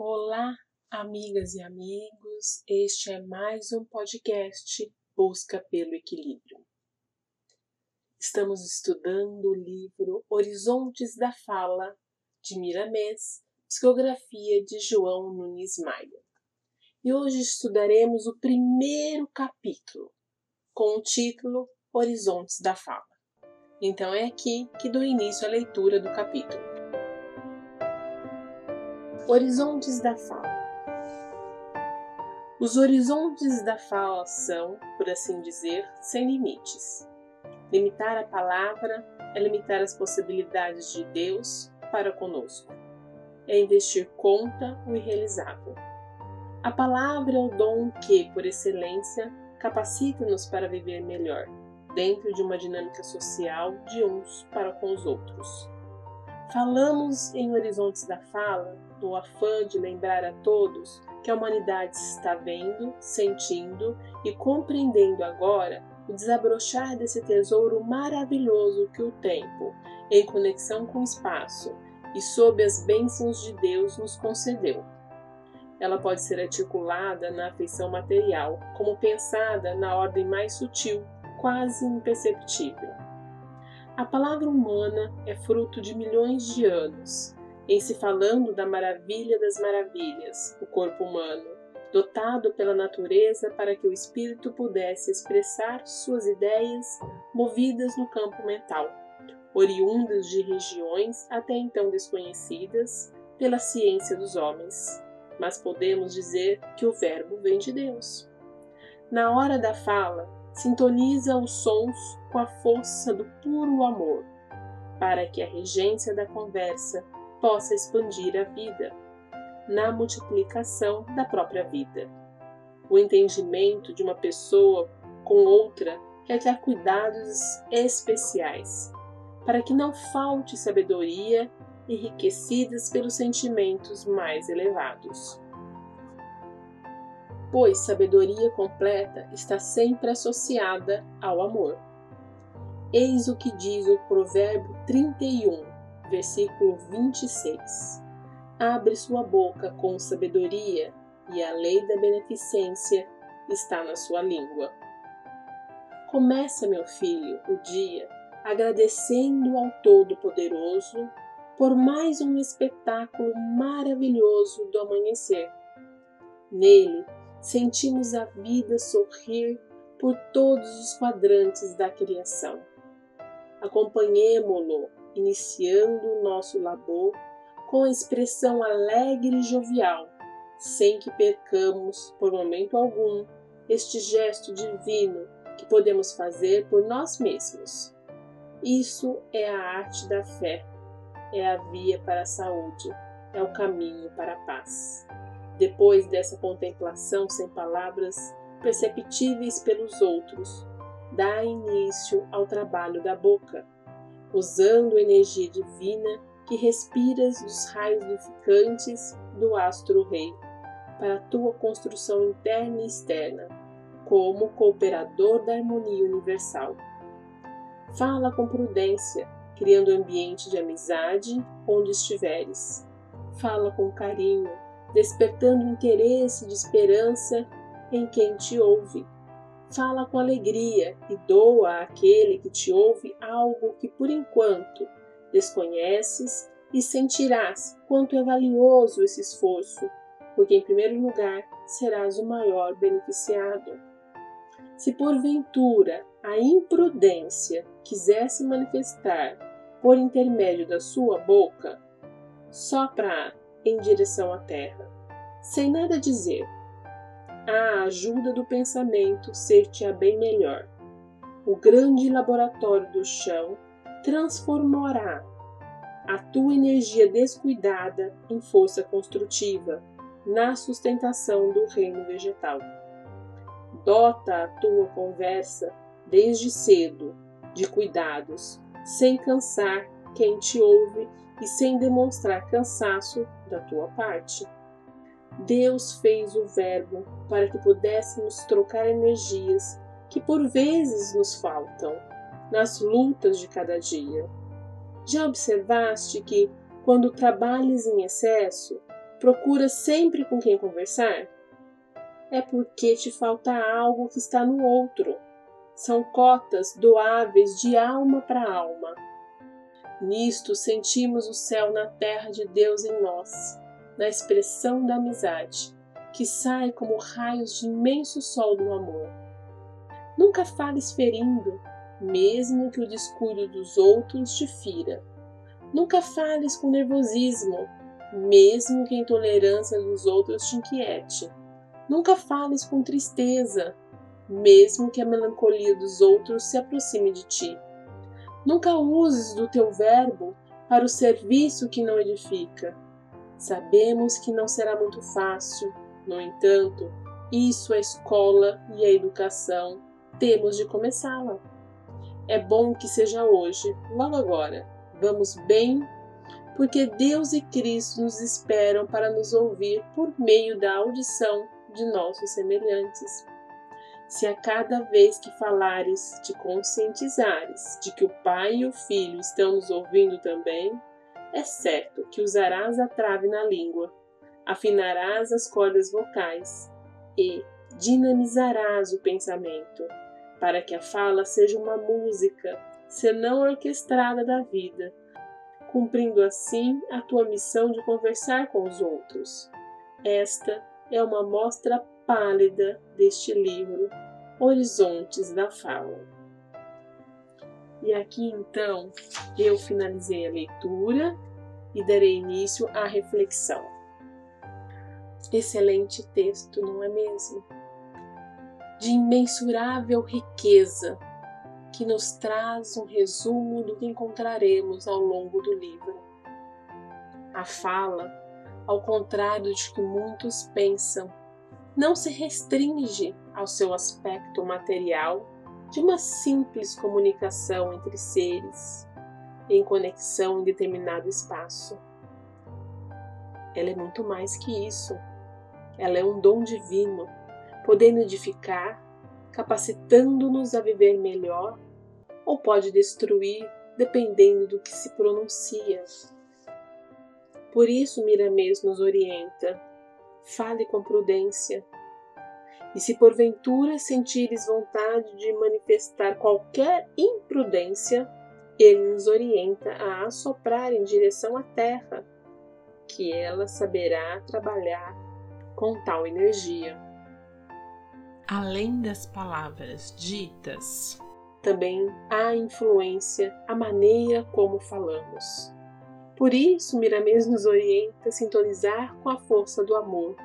Olá, amigas e amigos. Este é mais um podcast Busca pelo Equilíbrio. Estamos estudando o livro Horizontes da Fala de Miramês, psicografia de João Nunes Maia. E hoje estudaremos o primeiro capítulo, com o título Horizontes da Fala. Então é aqui que dou início à leitura do capítulo. Horizontes da fala. Os horizontes da fala são, por assim dizer, sem limites. Limitar a palavra é limitar as possibilidades de Deus para conosco. É investir conta o irrealizável. A palavra é o dom que, por excelência, capacita-nos para viver melhor, dentro de uma dinâmica social de uns para com os outros. Falamos em Horizontes da Fala no afã de lembrar a todos que a humanidade está vendo, sentindo e compreendendo agora o desabrochar desse tesouro maravilhoso que o tempo, em conexão com o espaço e sob as bênçãos de Deus, nos concedeu. Ela pode ser articulada na afeição material, como pensada na ordem mais sutil, quase imperceptível. A palavra humana é fruto de milhões de anos em se falando da maravilha das maravilhas, o corpo humano, dotado pela natureza para que o espírito pudesse expressar suas ideias movidas no campo mental, oriundas de regiões até então desconhecidas pela ciência dos homens. Mas podemos dizer que o Verbo vem de Deus. Na hora da fala, sintoniza os sons com a força do puro amor, para que a regência da conversa possa expandir a vida, na multiplicação da própria vida. O entendimento de uma pessoa com outra requer cuidados especiais, para que não falte sabedoria enriquecidas pelos sentimentos mais elevados. Pois sabedoria completa está sempre associada ao amor. Eis o que diz o Provérbio 31, versículo 26. Abre sua boca com sabedoria, e a lei da beneficência está na sua língua. Começa, meu filho, o dia agradecendo ao Todo-Poderoso por mais um espetáculo maravilhoso do amanhecer. Nele, sentimos a vida sorrir por todos os quadrantes da criação. Acompanhemo-lo iniciando o nosso labor com expressão alegre e jovial, sem que percamos, por momento algum, este gesto divino que podemos fazer por nós mesmos. Isso é a arte da fé, é a via para a saúde, é o caminho para a paz. Depois dessa contemplação sem palavras, perceptíveis pelos outros, dá início ao trabalho da boca usando a energia divina que respiras dos raios lubrificantes do astro-rei para a tua construção interna e externa, como cooperador da harmonia universal. Fala com prudência, criando ambiente de amizade onde estiveres. Fala com carinho, despertando interesse de esperança em quem te ouve Fala com alegria e doa àquele que te ouve algo que por enquanto desconheces e sentirás quanto é valioso esse esforço, porque em primeiro lugar serás o maior beneficiado. Se porventura a imprudência quiser se manifestar por intermédio da sua boca, sopra em direção à terra, sem nada dizer, a ajuda do pensamento ser-te-á bem melhor. O grande laboratório do chão transformará a tua energia descuidada em força construtiva na sustentação do reino vegetal. Dota a tua conversa desde cedo de cuidados, sem cansar quem te ouve e sem demonstrar cansaço da tua parte. Deus fez o Verbo para que pudéssemos trocar energias que por vezes nos faltam nas lutas de cada dia. Já observaste que, quando trabalhas em excesso, Procura sempre com quem conversar? É porque te falta algo que está no outro. São cotas doáveis de alma para alma. Nisto sentimos o céu na terra de Deus em nós, na expressão da amizade, que sai como raios de imenso sol do amor. Nunca fales ferindo, mesmo que o descuido dos outros te fira. Nunca fales com nervosismo, mesmo que a intolerância dos outros te inquiete. Nunca fales com tristeza, mesmo que a melancolia dos outros se aproxime de ti. Nunca uses do teu verbo para o serviço que não edifica. Sabemos que não será muito fácil, no entanto, isso a escola e a educação temos de começá-la. É bom que seja hoje, logo agora. Vamos bem, porque Deus e Cristo nos esperam para nos ouvir por meio da audição de nossos semelhantes. Se a cada vez que falares te conscientizares de que o Pai e o Filho estão nos ouvindo também, é certo que usarás a trave na língua, afinarás as cordas vocais e dinamizarás o pensamento para que a fala seja uma música, senão orquestrada da vida, cumprindo assim a tua missão de conversar com os outros. Esta é uma mostra pálida deste livro, Horizontes da Fala. E aqui então eu finalizei a leitura e darei início à reflexão. Excelente texto, não é mesmo? de imensurável riqueza que nos traz um resumo do que encontraremos ao longo do livro. A fala, ao contrário de que muitos pensam, não se restringe ao seu aspecto material de uma simples comunicação entre seres em conexão em determinado espaço. Ela é muito mais que isso. Ela é um dom divino podendo edificar, capacitando-nos a viver melhor, ou pode destruir, dependendo do que se pronuncia. Por isso, Miramês nos orienta: fale com prudência. E se porventura sentires vontade de manifestar qualquer imprudência, ele nos orienta a assoprar em direção à terra, que ela saberá trabalhar com tal energia além das palavras ditas, também há influência a maneira como falamos. Por isso, Miramês nos orienta a sintonizar com a força do amor,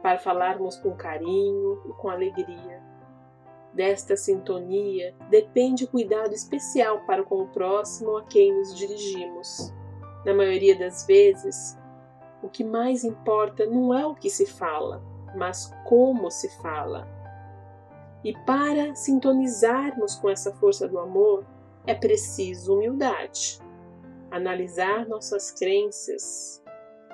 para falarmos com carinho e com alegria. Desta sintonia depende o cuidado especial para com o próximo a quem nos dirigimos. Na maioria das vezes, o que mais importa não é o que se fala, mas como se fala. E para sintonizarmos com essa força do amor, é preciso humildade, analisar nossas crenças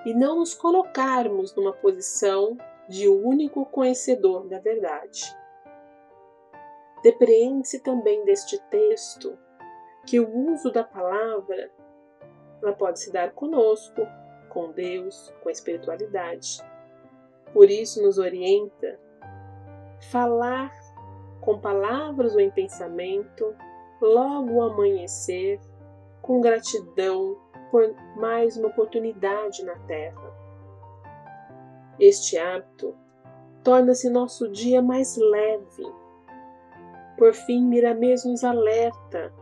e não nos colocarmos numa posição de único conhecedor da verdade. Depreende-se também deste texto que o uso da palavra ela pode se dar conosco, com Deus, com a espiritualidade, por isso nos orienta falar com palavras ou em pensamento, logo ao amanhecer, com gratidão por mais uma oportunidade na Terra. Este hábito torna-se nosso dia mais leve. Por fim, Miramês nos alerta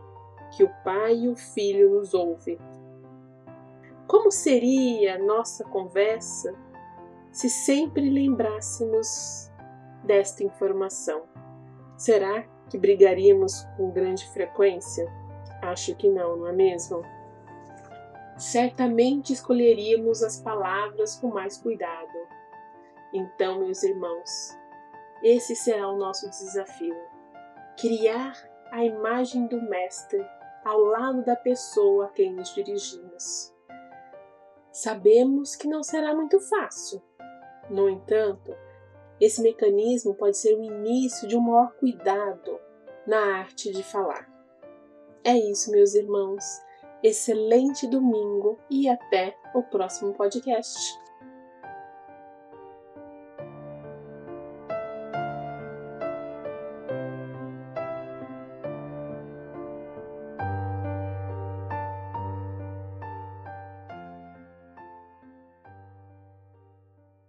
que o Pai e o Filho nos ouvem. Como seria nossa conversa se sempre lembrássemos desta informação. Será que brigaríamos com grande frequência? Acho que não, não é mesmo? Certamente escolheríamos as palavras com mais cuidado. Então, meus irmãos, esse será o nosso desafio: criar a imagem do Mestre ao lado da pessoa a quem nos dirigimos. Sabemos que não será muito fácil, no entanto, esse mecanismo pode ser o início de um maior cuidado na arte de falar. É isso, meus irmãos. Excelente domingo e até o próximo podcast.